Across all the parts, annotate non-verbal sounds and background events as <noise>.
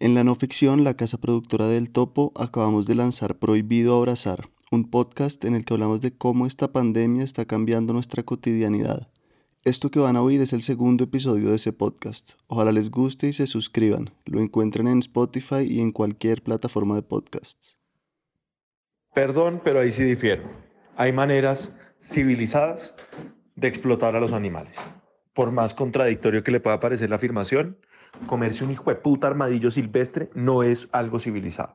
En la no ficción, la casa productora del Topo, acabamos de lanzar Prohibido Abrazar, un podcast en el que hablamos de cómo esta pandemia está cambiando nuestra cotidianidad. Esto que van a oír es el segundo episodio de ese podcast. Ojalá les guste y se suscriban. Lo encuentren en Spotify y en cualquier plataforma de podcasts. Perdón, pero ahí sí difiero. Hay maneras civilizadas de explotar a los animales. Por más contradictorio que le pueda parecer la afirmación, comerse un hijo de puta armadillo silvestre no es algo civilizado.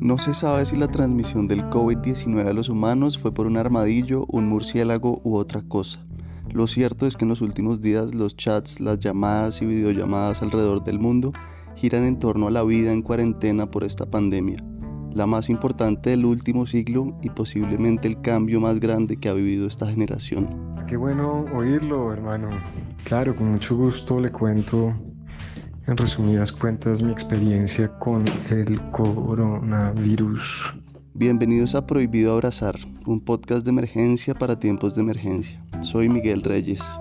No se sabe si la transmisión del COVID-19 a los humanos fue por un armadillo, un murciélago u otra cosa. Lo cierto es que en los últimos días los chats, las llamadas y videollamadas alrededor del mundo giran en torno a la vida en cuarentena por esta pandemia, la más importante del último siglo y posiblemente el cambio más grande que ha vivido esta generación. Qué bueno oírlo, hermano. Claro, con mucho gusto le cuento en resumidas cuentas mi experiencia con el coronavirus. Bienvenidos a Prohibido Abrazar, un podcast de emergencia para tiempos de emergencia. Soy Miguel Reyes.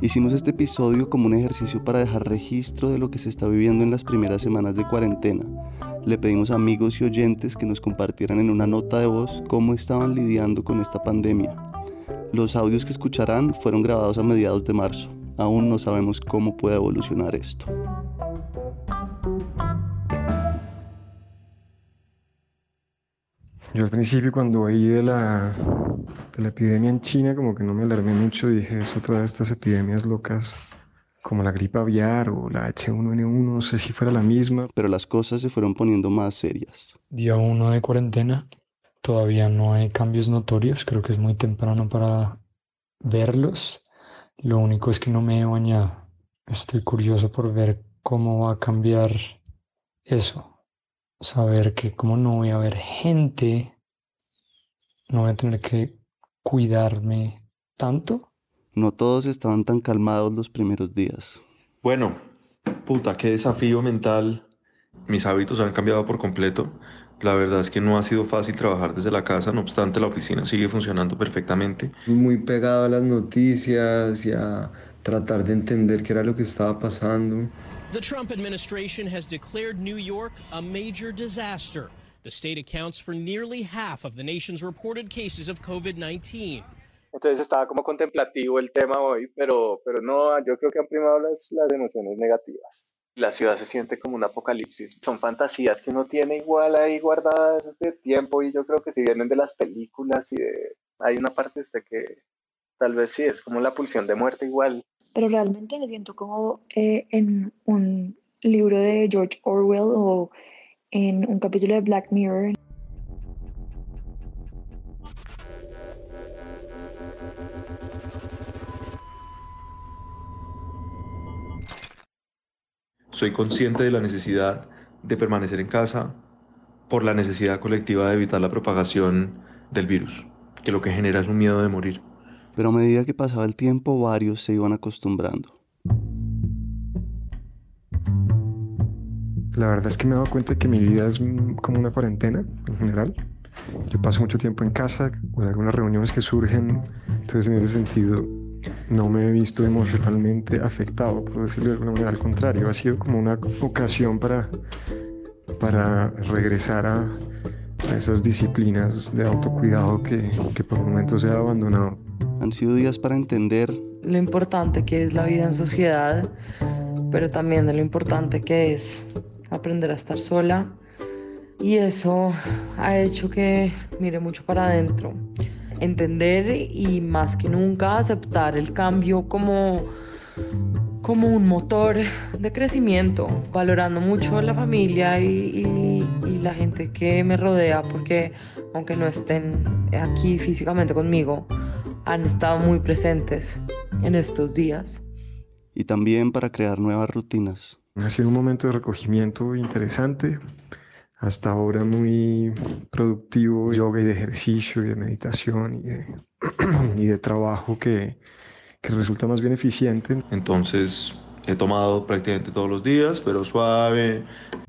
Hicimos este episodio como un ejercicio para dejar registro de lo que se está viviendo en las primeras semanas de cuarentena. Le pedimos a amigos y oyentes que nos compartieran en una nota de voz cómo estaban lidiando con esta pandemia. Los audios que escucharán fueron grabados a mediados de marzo. Aún no sabemos cómo puede evolucionar esto. Yo al principio cuando oí de la, de la epidemia en China como que no me alarmé mucho, dije es otra de estas epidemias locas como la gripe aviar o la H1N1, no sé si fuera la misma. Pero las cosas se fueron poniendo más serias. Día uno de cuarentena, todavía no hay cambios notorios, creo que es muy temprano para verlos. Lo único es que no me he bañado. Estoy curioso por ver cómo va a cambiar eso saber que como no voy a ver gente, no voy a tener que cuidarme tanto. No todos estaban tan calmados los primeros días. Bueno, puta, qué desafío mental. Mis hábitos han cambiado por completo. La verdad es que no ha sido fácil trabajar desde la casa, no obstante la oficina sigue funcionando perfectamente. Muy pegado a las noticias y a tratar de entender qué era lo que estaba pasando. The Trump administration has declared New York a major disaster. The state accounts for nearly half of the nation's reported cases of COVID-19. Entonces estaba como contemplativo el tema hoy, pero, pero no, yo creo que han primado las, las emociones negativas. La ciudad se siente como un apocalipsis. Son fantasías que uno tiene igual ahí guardadas desde tiempo y yo creo que si vienen de las películas y. Hay una parte de usted que tal vez sí, es como la pulsión de muerte igual pero realmente me siento como eh, en un libro de George Orwell o en un capítulo de Black Mirror. Soy consciente de la necesidad de permanecer en casa por la necesidad colectiva de evitar la propagación del virus, que lo que genera es un miedo de morir pero a medida que pasaba el tiempo varios se iban acostumbrando. La verdad es que me he dado cuenta que mi vida es como una cuarentena en general. Yo paso mucho tiempo en casa, con algunas reuniones que surgen, entonces en ese sentido no me he visto emocionalmente afectado, por decirlo de alguna manera. Al contrario, ha sido como una ocasión para, para regresar a, a esas disciplinas de autocuidado que, que por momentos he abandonado. Han sido días para entender lo importante que es la vida en sociedad, pero también de lo importante que es aprender a estar sola. Y eso ha hecho que mire mucho para adentro, entender y más que nunca aceptar el cambio como, como un motor de crecimiento, valorando mucho la familia y, y la gente que me rodea, porque aunque no estén aquí físicamente conmigo, han estado muy presentes en estos días. Y también para crear nuevas rutinas. Ha sido un momento de recogimiento interesante, hasta ahora muy productivo, yoga y de ejercicio y de meditación y de, <clears throat> y de trabajo que, que resulta más bien eficiente. Entonces he tomado prácticamente todos los días, pero suave.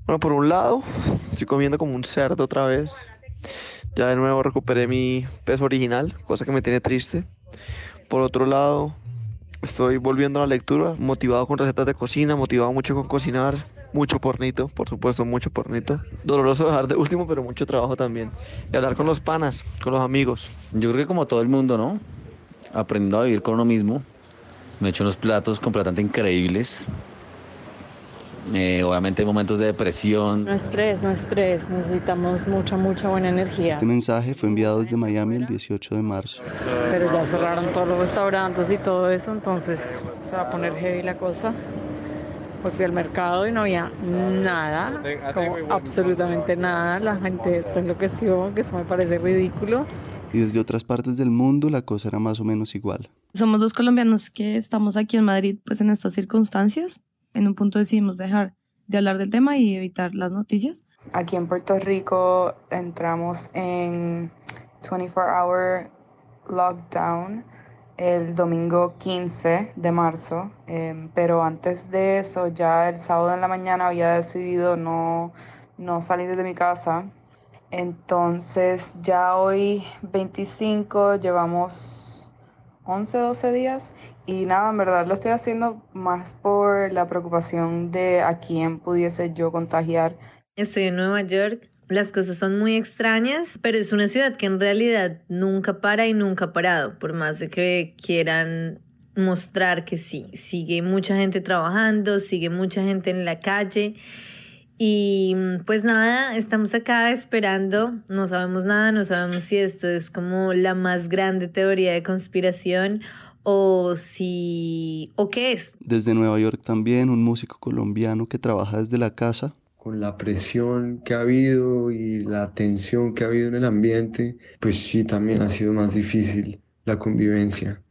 Bueno, por un lado, estoy comiendo como un cerdo otra vez. Ya de nuevo recuperé mi peso original, cosa que me tiene triste. Por otro lado, Estoy volviendo a la lectura, motivado con recetas de cocina, motivado mucho con cocinar, mucho pornito, por supuesto, mucho pornito. Doloroso dejar de último, pero mucho trabajo también. Y hablar con los panas, con los amigos. Yo creo que como todo el mundo, ¿no? Aprendiendo a vivir con uno mismo. Me he hecho unos platos completamente increíbles. Eh, obviamente hay momentos de depresión. No estrés, no estrés. Necesitamos mucha, mucha buena energía. Este mensaje fue enviado desde Miami el 18 de marzo. Pero ya cerraron todos los restaurantes y todo eso, entonces se va a poner heavy la cosa. Hoy fui al mercado y no había nada, como absolutamente nada. La gente se enloqueció, que eso me parece ridículo. Y desde otras partes del mundo la cosa era más o menos igual. Somos dos colombianos que estamos aquí en Madrid pues en estas circunstancias. En un punto decidimos dejar de hablar del tema y evitar las noticias. Aquí en Puerto Rico entramos en 24-hour lockdown el domingo 15 de marzo, eh, pero antes de eso, ya el sábado en la mañana había decidido no, no salir de mi casa. Entonces ya hoy 25 llevamos 11, 12 días y nada, en verdad lo estoy haciendo más por la preocupación de a quién pudiese yo contagiar. Estoy en Nueva York. Las cosas son muy extrañas, pero es una ciudad que en realidad nunca para y nunca ha parado, por más de que quieran mostrar que sí. Sigue mucha gente trabajando, sigue mucha gente en la calle. Y pues nada, estamos acá esperando, no sabemos nada, no sabemos si esto es como la más grande teoría de conspiración o si o qué es. Desde Nueva York también un músico colombiano que trabaja desde la casa. Con la presión que ha habido y la tensión que ha habido en el ambiente, pues sí, también ha sido más difícil la convivencia.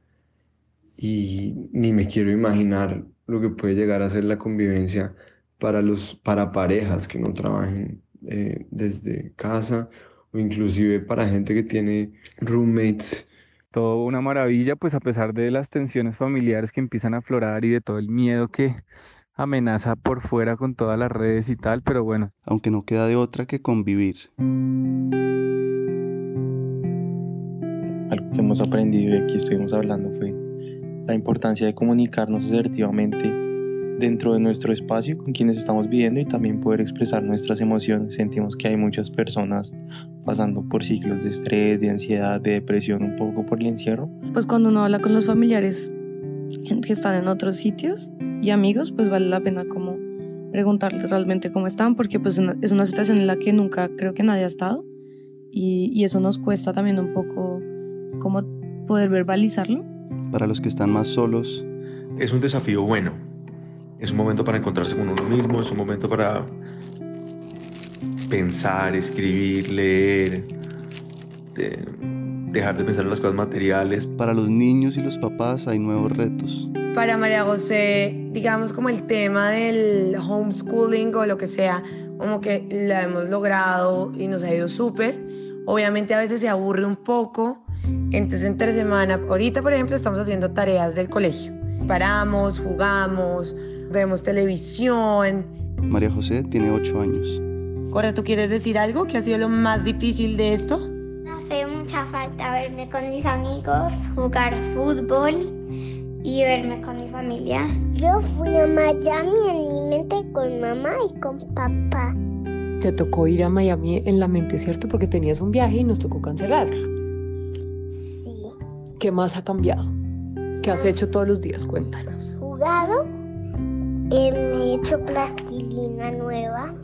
Y ni me quiero imaginar lo que puede llegar a ser la convivencia para, los, para parejas que no trabajen eh, desde casa o inclusive para gente que tiene roommates todo una maravilla, pues a pesar de las tensiones familiares que empiezan a aflorar y de todo el miedo que amenaza por fuera con todas las redes y tal, pero bueno. Aunque no queda de otra que convivir. Algo que hemos aprendido y aquí estuvimos hablando fue la importancia de comunicarnos asertivamente dentro de nuestro espacio con quienes estamos viviendo y también poder expresar nuestras emociones. Sentimos que hay muchas personas pasando por ciclos de estrés, de ansiedad, de depresión, un poco por el encierro. Pues cuando uno habla con los familiares que están en otros sitios y amigos, pues vale la pena como preguntarles realmente cómo están, porque pues es una situación en la que nunca creo que nadie ha estado y, y eso nos cuesta también un poco como poder verbalizarlo. Para los que están más solos. Es un desafío bueno, es un momento para encontrarse con uno mismo, es un momento para pensar, escribir, leer, de dejar de pensar en las cosas materiales. Para los niños y los papás hay nuevos retos. Para María José, digamos como el tema del homeschooling o lo que sea, como que la hemos logrado y nos ha ido súper. Obviamente a veces se aburre un poco, entonces entre semana, ahorita por ejemplo estamos haciendo tareas del colegio. Paramos, jugamos, vemos televisión. María José tiene ocho años. Cora, ¿tú quieres decir algo? ¿Qué ha sido lo más difícil de esto? Hace mucha falta verme con mis amigos, jugar fútbol y verme con mi familia. Yo fui a Miami en mi mente con mamá y con papá. Te tocó ir a Miami en la mente, ¿cierto? Porque tenías un viaje y nos tocó cancelarlo. Sí. ¿Qué más ha cambiado? ¿Qué has hecho todos los días? Cuéntanos. Jugado. Eh, me he hecho plastilina nueva.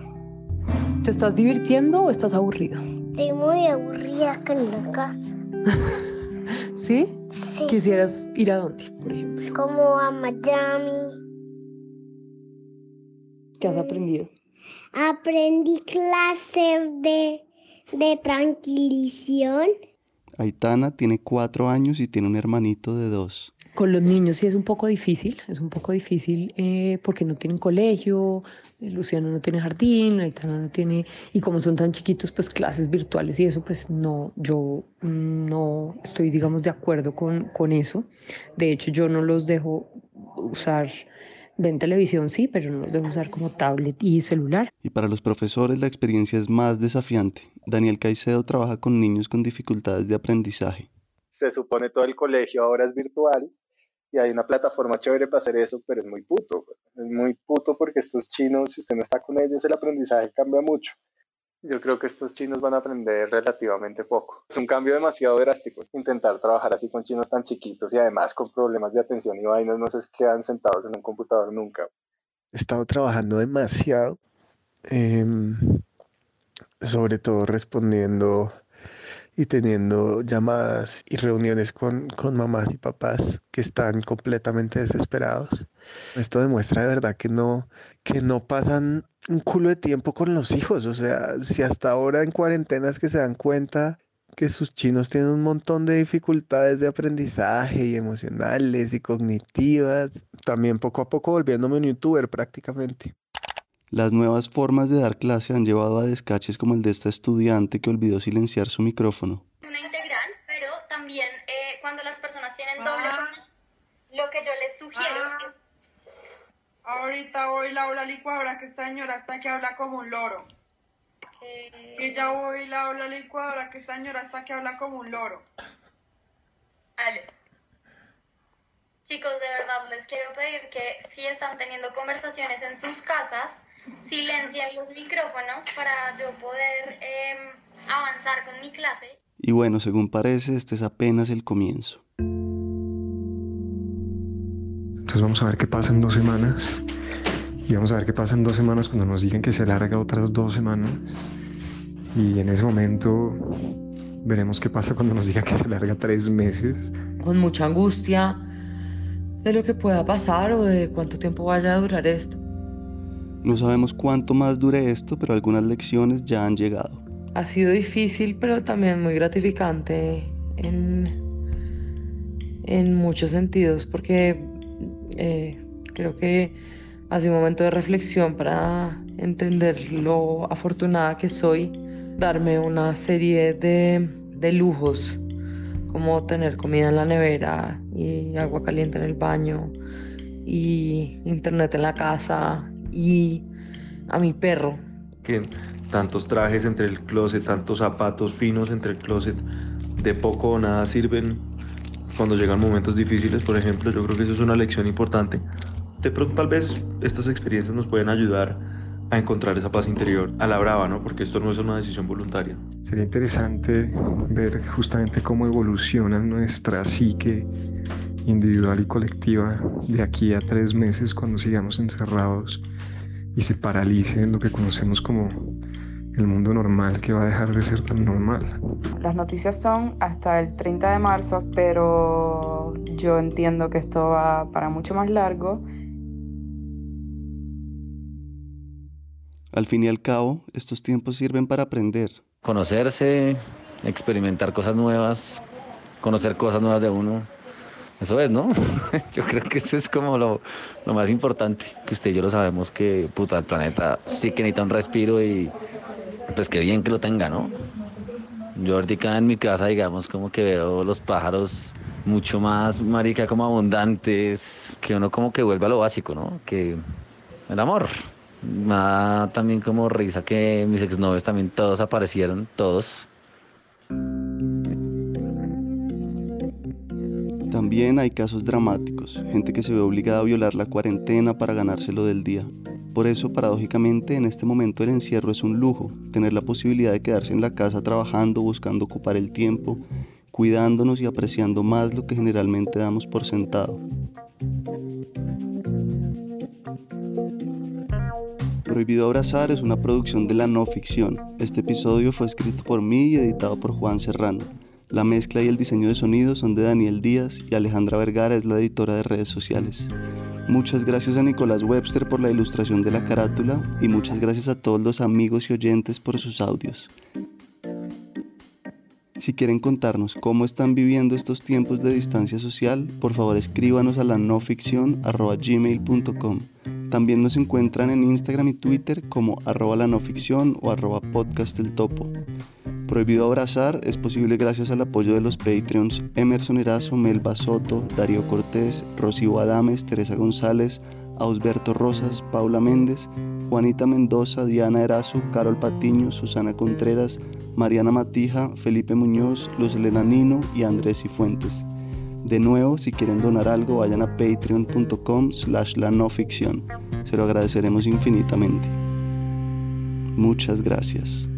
¿Te estás divirtiendo o estás aburrido? Estoy muy aburrida acá en la casa. ¿Sí? Sí. ¿Quisieras ir a dónde, por ejemplo? Como a Miami. ¿Qué has aprendido? Aprendí clases de, de tranquilización. Aitana tiene cuatro años y tiene un hermanito de dos. Con los niños sí es un poco difícil, es un poco difícil eh, porque no tienen colegio, eh, Luciano no tiene jardín, Aitana no tiene, y como son tan chiquitos, pues clases virtuales y eso, pues no, yo no estoy, digamos, de acuerdo con, con eso. De hecho, yo no los dejo usar, ven televisión sí, pero no los dejo usar como tablet y celular. Y para los profesores la experiencia es más desafiante. Daniel Caicedo trabaja con niños con dificultades de aprendizaje. Se supone todo el colegio ahora es virtual y hay una plataforma chévere para hacer eso, pero es muy puto. Es muy puto porque estos chinos, si usted no está con ellos, el aprendizaje cambia mucho. Yo creo que estos chinos van a aprender relativamente poco. Es un cambio demasiado drástico. Intentar trabajar así con chinos tan chiquitos y además con problemas de atención y vainas no se quedan sentados en un computador nunca. He estado trabajando demasiado, em, sobre todo respondiendo y teniendo llamadas y reuniones con, con mamás y papás que están completamente desesperados. Esto demuestra de verdad que no, que no pasan un culo de tiempo con los hijos. O sea, si hasta ahora en cuarentenas que se dan cuenta que sus chinos tienen un montón de dificultades de aprendizaje y emocionales y cognitivas, también poco a poco volviéndome un youtuber prácticamente. Las nuevas formas de dar clase han llevado a descaches como el de esta estudiante que olvidó silenciar su micrófono. Una integral, pero también eh, cuando las personas tienen doble ah. lo que yo les sugiero ah. es... Ahorita voy Laura licuadora que esta señora está que habla como un loro. Eh... Que ya voy Laura licuadora que esta señora está que habla como un loro. Ale. Chicos, de verdad les quiero pedir que si están teniendo conversaciones en sus casas, silenciar los micrófonos para yo poder em, avanzar con mi clase. Y bueno, según parece, este es apenas el comienzo. Entonces vamos a ver qué pasa en dos semanas. Y vamos a ver qué pasa en dos semanas cuando nos digan que se alarga otras dos semanas. Y en ese momento veremos qué pasa cuando nos digan que se alarga tres meses. Con mucha angustia de lo que pueda pasar o de cuánto tiempo vaya a durar esto. No sabemos cuánto más dure esto, pero algunas lecciones ya han llegado. Ha sido difícil, pero también muy gratificante en, en muchos sentidos, porque eh, creo que ha sido un momento de reflexión para entender lo afortunada que soy, darme una serie de, de lujos, como tener comida en la nevera y agua caliente en el baño y internet en la casa y a mi perro. Que tantos trajes entre el closet, tantos zapatos finos entre el closet, de poco o nada sirven cuando llegan momentos difíciles, por ejemplo, yo creo que eso es una lección importante. De pronto tal vez estas experiencias nos pueden ayudar a encontrar esa paz interior a la brava, ¿no? Porque esto no es una decisión voluntaria. Sería interesante ver justamente cómo evoluciona nuestra psique individual y colectiva de aquí a tres meses cuando sigamos encerrados y se paralice en lo que conocemos como el mundo normal que va a dejar de ser tan normal. Las noticias son hasta el 30 de marzo, pero yo entiendo que esto va para mucho más largo. Al fin y al cabo, estos tiempos sirven para aprender. Conocerse, experimentar cosas nuevas, conocer cosas nuevas de uno eso es, ¿no? <laughs> Yo creo que eso es como lo, más importante. Que usted y yo lo sabemos que, puta, el planeta sí que necesita un respiro y pues qué bien que lo tenga, ¿no? Yo ahorita en mi casa, digamos, como que veo los pájaros mucho más, marica, como abundantes, que uno como que vuelve a lo básico, ¿no? Que el amor. Me da también como risa que mis exnovios también todos aparecieron, todos. También hay casos dramáticos, gente que se ve obligada a violar la cuarentena para ganárselo del día. Por eso, paradójicamente, en este momento el encierro es un lujo, tener la posibilidad de quedarse en la casa trabajando, buscando ocupar el tiempo, cuidándonos y apreciando más lo que generalmente damos por sentado. Prohibido Abrazar es una producción de la no ficción. Este episodio fue escrito por mí y editado por Juan Serrano. La mezcla y el diseño de sonido son de Daniel Díaz y Alejandra Vergara es la editora de redes sociales. Muchas gracias a Nicolás Webster por la ilustración de la carátula y muchas gracias a todos los amigos y oyentes por sus audios. Si quieren contarnos cómo están viviendo estos tiempos de distancia social, por favor escríbanos a la noficción.gmail.com. También nos encuentran en Instagram y Twitter como arroba la noficción o arroba podcast el topo. Prohibido Abrazar es posible gracias al apoyo de los Patreons Emerson Erazo, Melba Soto, Darío Cortés, Rocío Adames, Teresa González, Ausberto Rosas, Paula Méndez, Juanita Mendoza, Diana Erazo, Carol Patiño, Susana Contreras, Mariana Matija, Felipe Muñoz, Luz Elena Nino y Andrés Cifuentes. De nuevo, si quieren donar algo, vayan a patreon.com slash la no ficción. Se lo agradeceremos infinitamente. Muchas gracias.